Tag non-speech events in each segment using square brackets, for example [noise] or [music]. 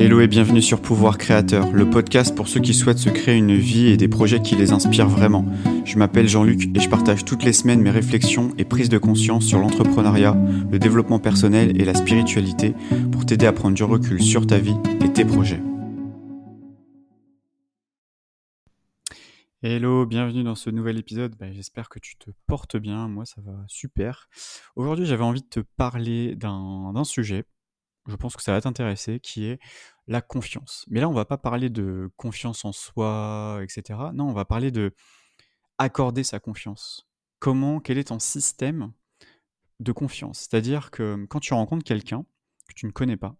Hello et bienvenue sur Pouvoir Créateur, le podcast pour ceux qui souhaitent se créer une vie et des projets qui les inspirent vraiment. Je m'appelle Jean-Luc et je partage toutes les semaines mes réflexions et prises de conscience sur l'entrepreneuriat, le développement personnel et la spiritualité pour t'aider à prendre du recul sur ta vie et tes projets. Hello, bienvenue dans ce nouvel épisode. Bah, j'espère que tu te portes bien. Moi, ça va super. Aujourd'hui, j'avais envie de te parler d'un sujet je pense que ça va t'intéresser, qui est la confiance. Mais là, on va pas parler de confiance en soi, etc. Non, on va parler de accorder sa confiance. Comment, quel est ton système de confiance? C'est-à-dire que quand tu rencontres quelqu'un que tu ne connais pas,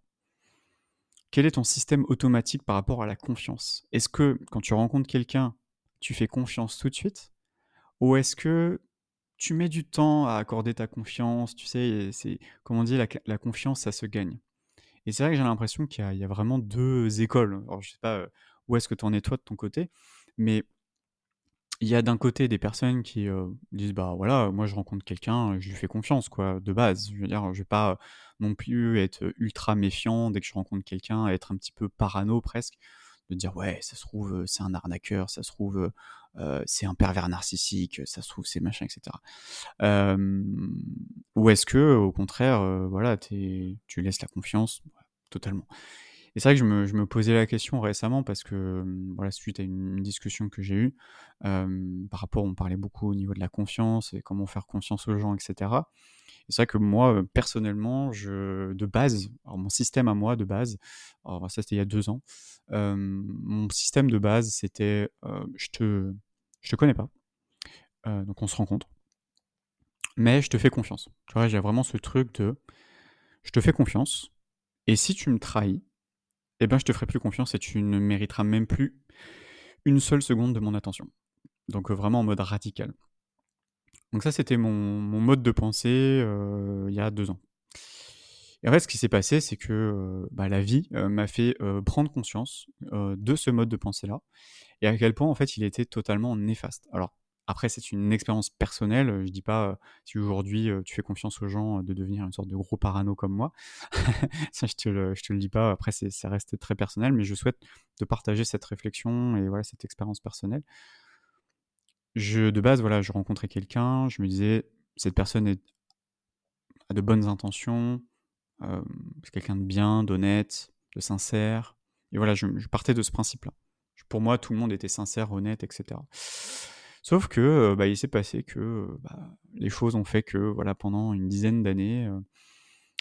quel est ton système automatique par rapport à la confiance? Est-ce que quand tu rencontres quelqu'un, tu fais confiance tout de suite? Ou est-ce que tu mets du temps à accorder ta confiance Tu sais, c'est comment on dit, la confiance, ça se gagne? Et c'est vrai que j'ai l'impression qu'il y, a vraiment deux écoles. Alors, je sais pas où est-ce que tu en es toi de ton côté, mais il y a d'un côté des personnes qui disent bah voilà, moi je rencontre quelqu'un, je lui fais confiance quoi, de base. Je veux dire, je vais pas non plus être ultra méfiant dès que je rencontre quelqu'un, être un petit peu parano presque, de dire ouais, ça se trouve c'est un arnaqueur, ça se trouve c'est un pervers narcissique, ça se trouve c'est machin, etc. ou est-ce que au contraire, voilà, tu laisses la confiance, totalement. Et c'est vrai que je me, posais la question récemment parce que, voilà, suite à une, discussion que j'ai eue, par rapport, on parlait beaucoup au niveau de la confiance et comment faire confiance aux gens, etc. Et c'est vrai que moi, personnellement, je, de base, mon système à moi de base, alors ça c'était il y a deux ans, mon système de base c'était, je te, je te connais pas, donc on se rencontre, mais je te fais confiance. Tu vois, j'ai vraiment ce truc de, je te fais confiance, et si tu me trahis, eh ben, je te ferai plus confiance et tu ne mériteras même plus une seule seconde de mon attention. Donc euh, vraiment en mode radical. Donc ça, c'était mon, mode de pensée euh, il y a deux ans. Et en fait, ce qui s'est passé, c'est que euh, bah, la vie m'a fait prendre conscience de ce mode de pensée-là et à quel point, en fait, il était totalement néfaste. Alors, après, c'est une expérience personnelle. Je dis pas si aujourd'hui tu fais confiance aux gens de devenir une sorte de gros parano comme moi. [laughs] ça, je te te le dis pas. Après, ça reste très personnel, mais je souhaite te partager cette réflexion et voilà cette expérience personnelle. Je, de base, voilà, je rencontrais quelqu'un. Je me disais, cette personne a de bonnes intentions. c'est quelqu'un de bien, d'honnête, de sincère. Et voilà, je partais de ce principe-là. Pour moi, tout le monde était sincère, honnête, etc. Sauf que bah, il s'est passé que bah, les choses ont fait que voilà pendant une dizaine d'années.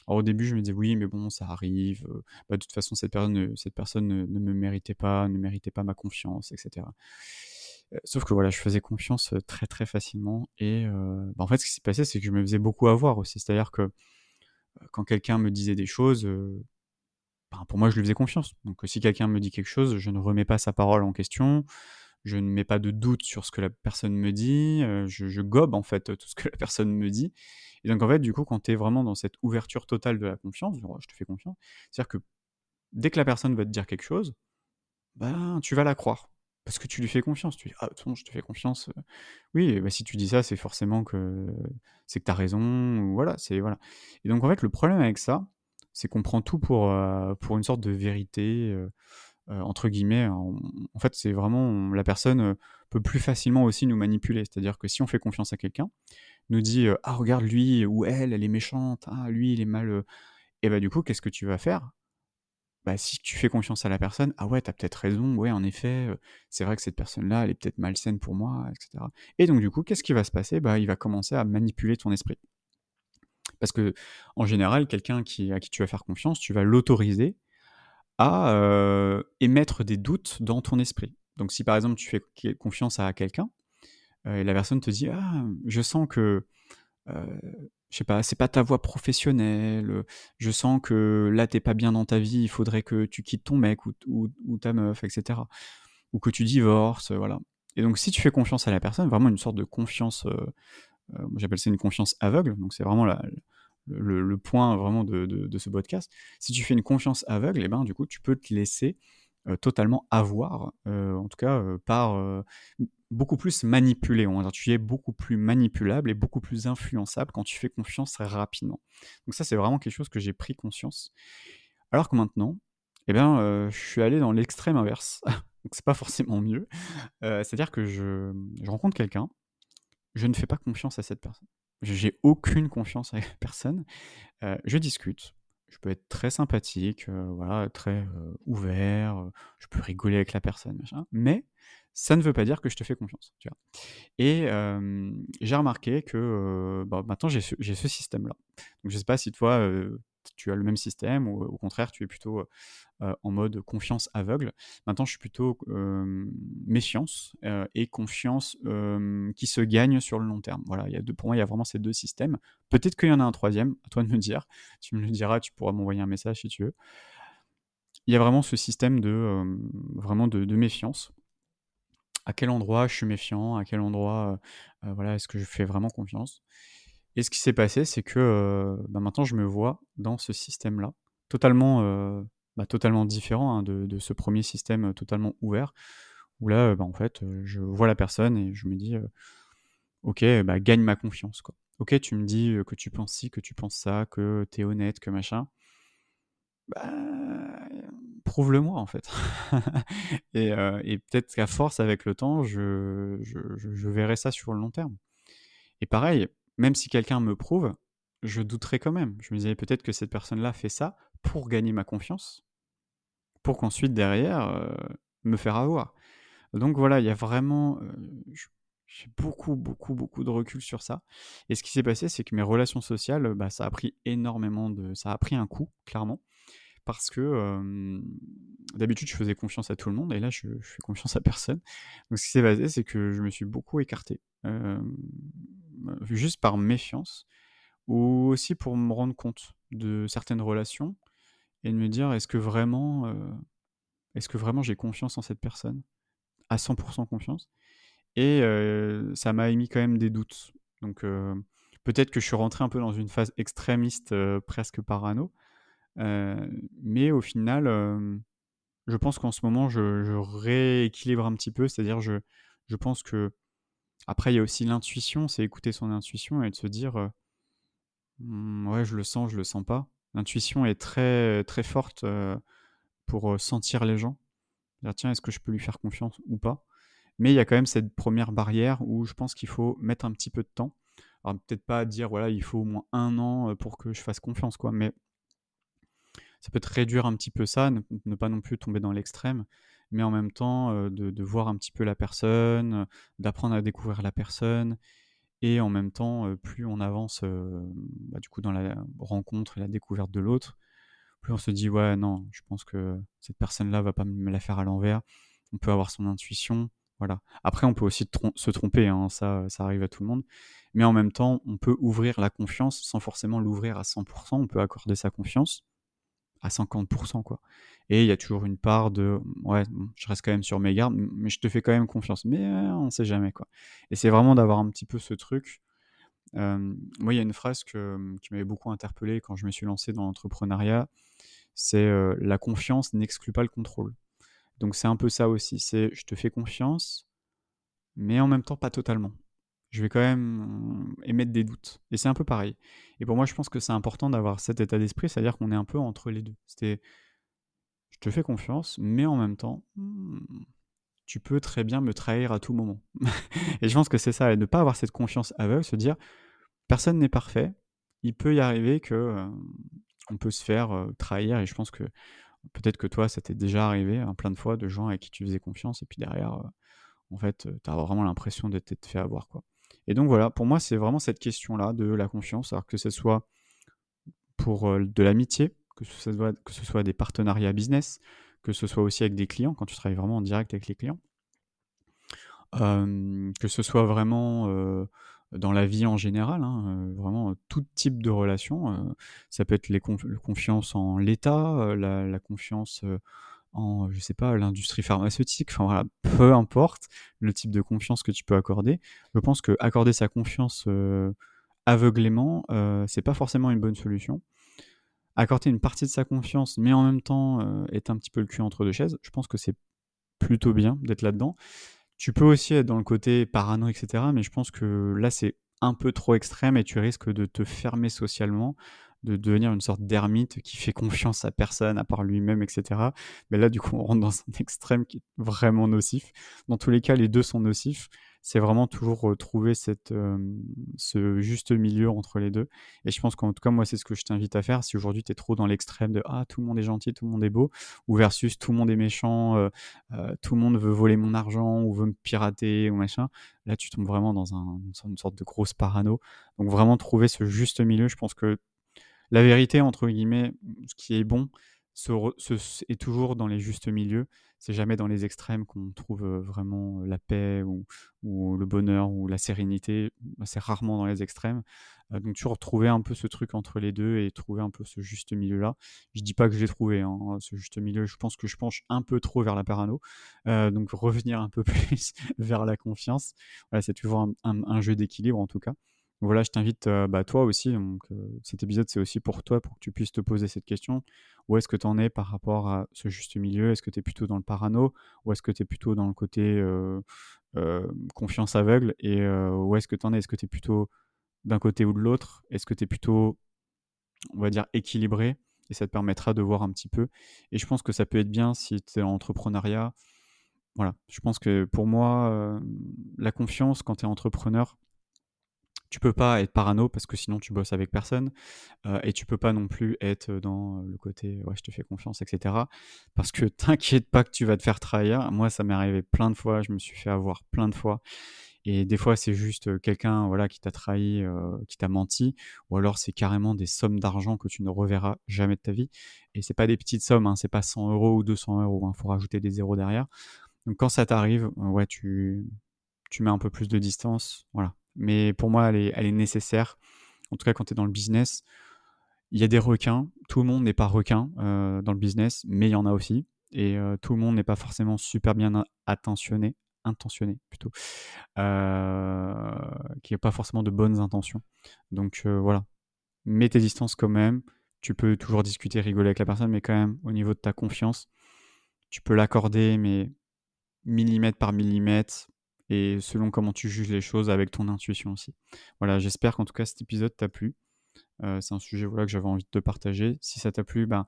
au début, je me disais oui, mais bon, ça arrive. Bah, de toute façon, cette personne, cette personne ne, me méritait pas, ne méritait pas ma confiance, etc. Sauf que voilà, je faisais confiance très très facilement. Et en fait, ce qui s'est passé, c'est que je me faisais beaucoup avoir aussi. C'est-à-dire que quand quelqu'un me disait des choses, ben, pour moi, je lui faisais confiance. Donc si quelqu'un me dit quelque chose, je ne remets pas sa parole en question je ne mets pas de doute sur ce que la personne me dit, je, gobe en fait tout ce que la personne me dit. Et donc en fait, du coup, quand tu es vraiment dans cette ouverture totale de la confiance, je te fais confiance, c'est-à-dire que dès que la personne va te dire quelque chose, ben, tu vas la croire. Parce que tu lui fais confiance. Tu dis, ah, bon, je te fais confiance. Oui, bah, si tu dis ça, c'est forcément que c'est que tu as raison. Voilà, c'est voilà. Et donc en fait, le problème avec ça, c'est qu'on prend tout pour, pour une sorte de vérité. Euh, entre guillemets, en, fait, c'est vraiment la personne euh, peut plus facilement aussi nous manipuler. C'est-à-dire que si on fait confiance à quelqu'un, nous dit euh, ah regarde lui ou elle, elle est méchante, ah lui il est mal, et bah du coup qu'est-ce que tu vas faire? Bah, si tu fais confiance à la personne, ah ouais, t'as peut-être raison, ouais, en effet, c'est vrai que cette personne-là, elle est peut-être malsaine pour moi, etc. Et donc, du coup, qu'est-ce qui va se passer? Bah, Il va commencer à manipuler ton esprit. Parce que, en général, quelqu'un à qui tu vas faire confiance, tu vas l'autoriser à émettre des doutes dans ton esprit. Donc si par exemple tu fais confiance à quelqu'un et la personne te dit ah je sens que je sais pas c'est pas ta voie professionnelle je sens que là t'es pas bien dans ta vie il faudrait que tu quittes ton mec ou, ta meuf etc ou que tu divorces voilà et donc si tu fais confiance à la personne vraiment une sorte de confiance j'appelle ça une confiance aveugle donc c'est vraiment la, le, point vraiment de, ce podcast, si tu fais une confiance aveugle, eh ben, du coup, tu peux te laisser euh, totalement avoir, euh, en tout cas euh, par beaucoup plus manipulé. Tu es beaucoup plus manipulable et beaucoup plus influençable quand tu fais confiance rapidement. Donc ça, c'est vraiment quelque chose que j'ai pris conscience. Alors que maintenant, Eh heu, je suis allé dans l'extrême inverse, [laughs] donc c'est pas forcément mieux. C'est-à-dire que je rencontre quelqu'un, je ne fais pas confiance à cette personne. J'ai aucune confiance avec personne. Heu, je discute, je peux être très sympathique, heu, voilà, très, heu, ouvert, je peux rigoler avec la personne, machin, mais ça ne veut pas dire que je te fais confiance? Et j'ai remarqué que, bah, maintenant j'ai ce système-là. Donc je sais pas si toi, tu as le même système ou au contraire tu es plutôt, heu, en mode confiance aveugle. Maintenant je suis plutôt, hem, méfiance, heu et confiance, qui se gagne sur le long terme. Voilà, il deux pour moi, il y a vraiment ces 2 systèmes. Peut-être qu'il y en a un troisième, à toi de me dire. [laughs] Tu me le diras, tu pourras m'envoyer un message si tu veux. Il y a vraiment ce système de, vraiment de méfiance. À quel endroit je suis méfiant? À quel endroit, voilà, est-ce que je fais vraiment confiance? Et ce qui s'est passé, c'est que, heu, bah, maintenant je me vois dans ce système-là, totalement, heu, bah, totalement différent, hein, de ce premier système, heu, totalement ouvert, où là, bah, en fait, je vois la personne et je me dis, «OK, bah, gagne ma confiance, quoi. OK, tu me dis, que tu penses ci, que tu penses ça, que tu es honnête, que machin. Prouve-le-moi, en fait». [laughs] Et peut-être qu'à force, avec le temps, je je verrai ça sur le long terme. Et pareil, même si quelqu'un me prouve, je douterai quand même. Je me disais: «Peut-être que cette personne-là fait ça pour gagner ma confiance, pour qu'ensuite derrière, heu, me faire avoir». Donc voilà, il y a vraiment, heu, j j'ai beaucoup, beaucoup, beaucoup de recul sur ça. Et ce qui s'est passé, c'est que mes relations sociales, bah, ça a pris énormément de ça a pris un coup, clairement. Parce que, d'habitude, je faisais confiance à tout le monde et là, je je fais confiance à personne. Donc ce qui s'est passé, c'est que je me suis beaucoup écarté, juste par méfiance ou aussi pour me rendre compte de certaines relations et de me dire: «Est-ce que vraiment, heu, est-ce que vraiment j'ai confiance en cette personne? À 100% confiance?» et ça m'a émis quand même des doutes. Donc peut-être que je suis rentré un peu dans une phase extrémiste, presque parano, mais au final, je pense qu'en ce moment, je je rééquilibre un petit peu. C'est-à-dire je je pense que après il y a aussi l'intuition, c'est écouter son intuition et de se dire, heu: «Mmh, ouais, je le sens, je le sens pas». L'intuition est très, très forte, heu, pour, heu, sentir les gens. Dire: «Tiens, est-ce que je peux lui faire confiance ou pas?» mais il y a quand même cette première barrière où je pense qu'il faut mettre un petit peu de temps. Alors peut-être pas dire: «Voilà, il faut au moins un an, pour que je fasse confiance», quoi, mais ça peut te réduire un petit peu ça, ne pas non plus tomber dans l'extrême, mais en même temps, heu, de voir un petit peu la personne, heu, d'apprendre à découvrir la personne et en même temps, heu, plus on avance, bah, du coup dans la rencontre et la découverte de l'autre, plus on se dit: «Ouais, non, je pense que cette personne-là va pas me la faire à l'envers». On peut avoir son intuition, voilà. Après on peut aussi se tromper, hein, ça, ça arrive à tout le monde, mais en même temps, on peut ouvrir la confiance sans forcément l'ouvrir à 100% On peut accorder sa confiance à 50 quoi et il y a toujours une part de: «Ouais, je reste quand même sur mes gardes, mais je te fais quand même confiance, mais heu, on sait jamais, quoi» et c'est vraiment d'avoir un petit peu ce truc. Moi, il y a une phrase que, qui m'avait beaucoup interpellé quand je me suis lancé dans l'entrepreneuriat, c'est, heu: «La confiance n'exclut pas le contrôle». Donc c'est un peu ça aussi, c'est je te fais confiance, mais en même temps pas totalement. Je vais quand même émettre des doutes. Et c'est un peu pareil. Et pour moi, je pense que c'est important d'avoir cet état d'esprit, c'est-à-dire qu'on est un peu entre les 2. C'est je te fais confiance, mais en même temps, mmh, tu peux très bien me trahir à tout moment. [laughs] Et je pense que c'est ça et ne pas avoir cette confiance aveugle, se dire: «Personne n'est parfait, il peut y arriver que, hem, on peut se faire, heu, trahir» et je pense que peut-être que toi, ça t'est déjà arrivé, hein, plein de fois, de gens à qui tu faisais confiance et puis derrière, heu, en fait, tu as vraiment l'impression de t'être fait avoir, quoi et donc voilà, pour moi, c'est vraiment cette question-là de la confiance, alors que ce soit pour, de l'amitié, que ce soit des partenariats business, que ce soit aussi avec des clients, quand tu travailles vraiment en direct avec les clients. Que ce soit vraiment, dans la vie en général, hein, vraiment, tout type de relation, ça peut être la confiance en l'État, la la confiance, en, je sais pas, l'industrie pharmaceutique, enfin voilà, peu importe le type de confiance que tu peux accorder. Je pense qu'accorder sa confiance, heu, aveuglément, heu, c'est pas forcément une bonne solution. Accorder une partie de sa confiance, mais en même temps, heu, être un petit peu le cul entre 2 chaises, je pense que c'est plutôt bien d'être là-dedans. Tu peux aussi être dans le côté parano et cetera, mais je pense que là, c'est un peu trop extrême et tu risques de te fermer socialement, de devenir une sorte d'ermite qui fait confiance à personne à part lui-même, etc. Mais là, du coup, on rentre [laughs] dans un extrême qui est vraiment nocif. Dans tous les cas, les deux sont nocifs c'est vraiment toujours trouver cette, ce juste milieu entre les deux. Et je pense qu'en tout cas, moi, c'est ce que je t'invite à faire. Si aujourd'hui, tu es trop dans l'extrême de Ah, tout le monde est gentil, tout le monde est beau, ou versus tout le monde est méchant, tout le monde veut voler mon argent, ou veut me pirater, ou machin, là, tu tombes vraiment dans un, une sorte de grosse parano. Donc, vraiment trouver ce juste milieu, je pense que la vérité, entre guillemets, ce qui est bon, est toujours dans les justes milieux. C'est jamais dans les extrêmes qu'on trouve vraiment la paix ou, le bonheur ou la sérénité. C'est rarement dans les extrêmes. donc toujours trouver un peu ce truc entre les deux et trouver un peu ce juste milieu-là. Je dis pas que je l'ai trouvé, hein, ce juste milieu. Je pense que je penche un peu trop vers la parano. donc revenir un peu [laughs] plus vers la confiance. c'est toujours un jeu d'équilibre en tout cas voilà, je t'invite, bah, toi aussi, donc cet épisode c'est aussi pour toi, pour que tu puisses te poser cette question. Où est-ce que tu en es par rapport à ce juste milieu? Est-ce que tu es plutôt dans le parano ou est-ce que tu es plutôt dans le côté confiance aveugle? Et où est-ce que tu en es? Est-ce que tu es plutôt d'un côté ou de l'autre? Est-ce que tu es plutôt, on va dire, équilibré? Et ça te permettra de voir un petit peu. Et je pense que ça peut être bien si tu es en entrepreneuriat. Voilà, je pense que pour moi, la confiance quand tu es entrepreneur, tu peux pas être parano parce que sinon tu bosses avec personne et tu peux pas non plus être dans le côté ouais je te fais confiance etc parce que [laughs] t'inquiète pas que tu vas te faire trahir. Moi ça m'est arrivé plein de fois je me suis fait avoir plein de fois et des fois c'est juste quelqu'un voilà qui t'a trahi qui t'a menti ou alors c'est carrément des sommes d'argent que tu ne reverras jamais de ta vie et c'est pas des petites sommes hein, c'est pas 100 euros ou 200 euros hein, faut rajouter des zéros derrière. Donc quand ça t'arrive ouais tu tu mets un peu plus de distance voilà mais pour moi, elle est, nécessaire. En tout cas, quand tu es dans le business, il y a des requins. Tout le monde n'est pas requin euh, dans le business, mais il y en a aussi. Et euh, tout le monde n'est pas forcément super bien intentionné plutôt, euh, qui n'a pas forcément de bonnes intentions. Donc voilà, mets tes distances quand même. Tu peux toujours discuter, rigoler avec la personne, mais quand même, au niveau de ta confiance, tu peux l'accorder, mais millimètre par millimètre, et selon comment tu juges les choses avec ton intuition aussi. Voilà, j'espère qu'en tout cas cet épisode t'a plu. Euh, c'est un sujet voilà, que j'avais envie de te partager. Si ça t'a plu, ben,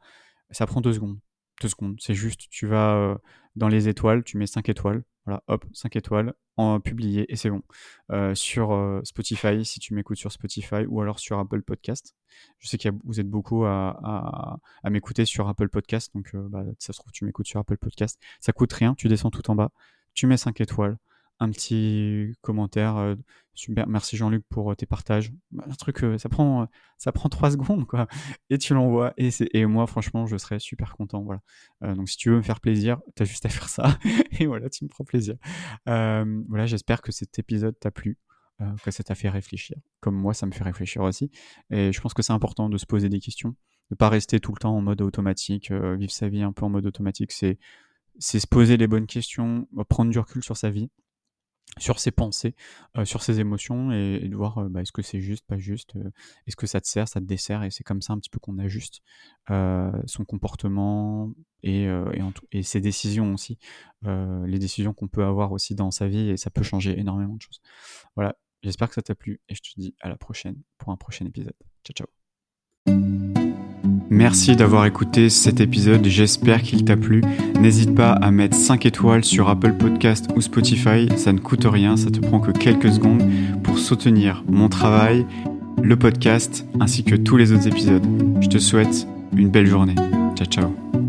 ça prend deux secondes. Deux secondes, c'est juste, tu vas euh, dans les étoiles, tu mets 5 étoiles, voilà, hop, 5 étoiles, en publié et c'est bon. Euh, sur Spotify, si tu m'écoutes sur Spotify ou alors sur Apple Podcast. Je sais que vous êtes beaucoup à, m'écouter sur Apple Podcast, donc bah, ça se trouve, tu m'écoutes sur Apple Podcast. Ça coûte rien, tu descends tout en bas, tu mets 5 étoiles, un petit commentaire. Euh, super, merci Jean-Luc pour euh, tes partages. Bah, un truc, euh, ça prend, ça prend trois [laughs] secondes, quoi. Et tu l'envoies. Et, et moi, franchement, je serais super content. Voilà. donc, si tu veux me faire plaisir, tu as juste à faire ça. [laughs] et voilà, tu me prends plaisir. voilà, j'espère que cet épisode t'a plu. que ça t'a fait réfléchir. Comme moi, ça me fait réfléchir aussi. Et je pense que c'est important de se poser des questions. De pas rester tout le temps en mode automatique. vivre sa vie un peu en mode automatique, c'est c'est se poser les bonnes questions, prendre du recul sur sa vie sur ses pensées, euh, sur ses émotions et, de voir euh, bah, est-ce que c'est juste, pas juste, euh, est-ce que ça te sert, ça te dessert et c'est comme ça un petit peu qu'on ajuste son comportement et, et, ses décisions aussi, les décisions qu'on peut avoir aussi dans sa vie et ça peut changer énormément de choses. Voilà, j'espère que ça t'a plu et je te dis à la prochaine pour un prochain épisode. Ciao ciao Merci d'avoir écouté cet épisode, j'espère qu'il t'a plu. N'hésite pas à mettre 5 étoiles sur Apple Podcast ou Spotify, ça ne coûte rien, ça te prend que quelques secondes pour soutenir mon travail, le podcast ainsi que tous les autres épisodes. Je te souhaite une belle journée. Ciao ciao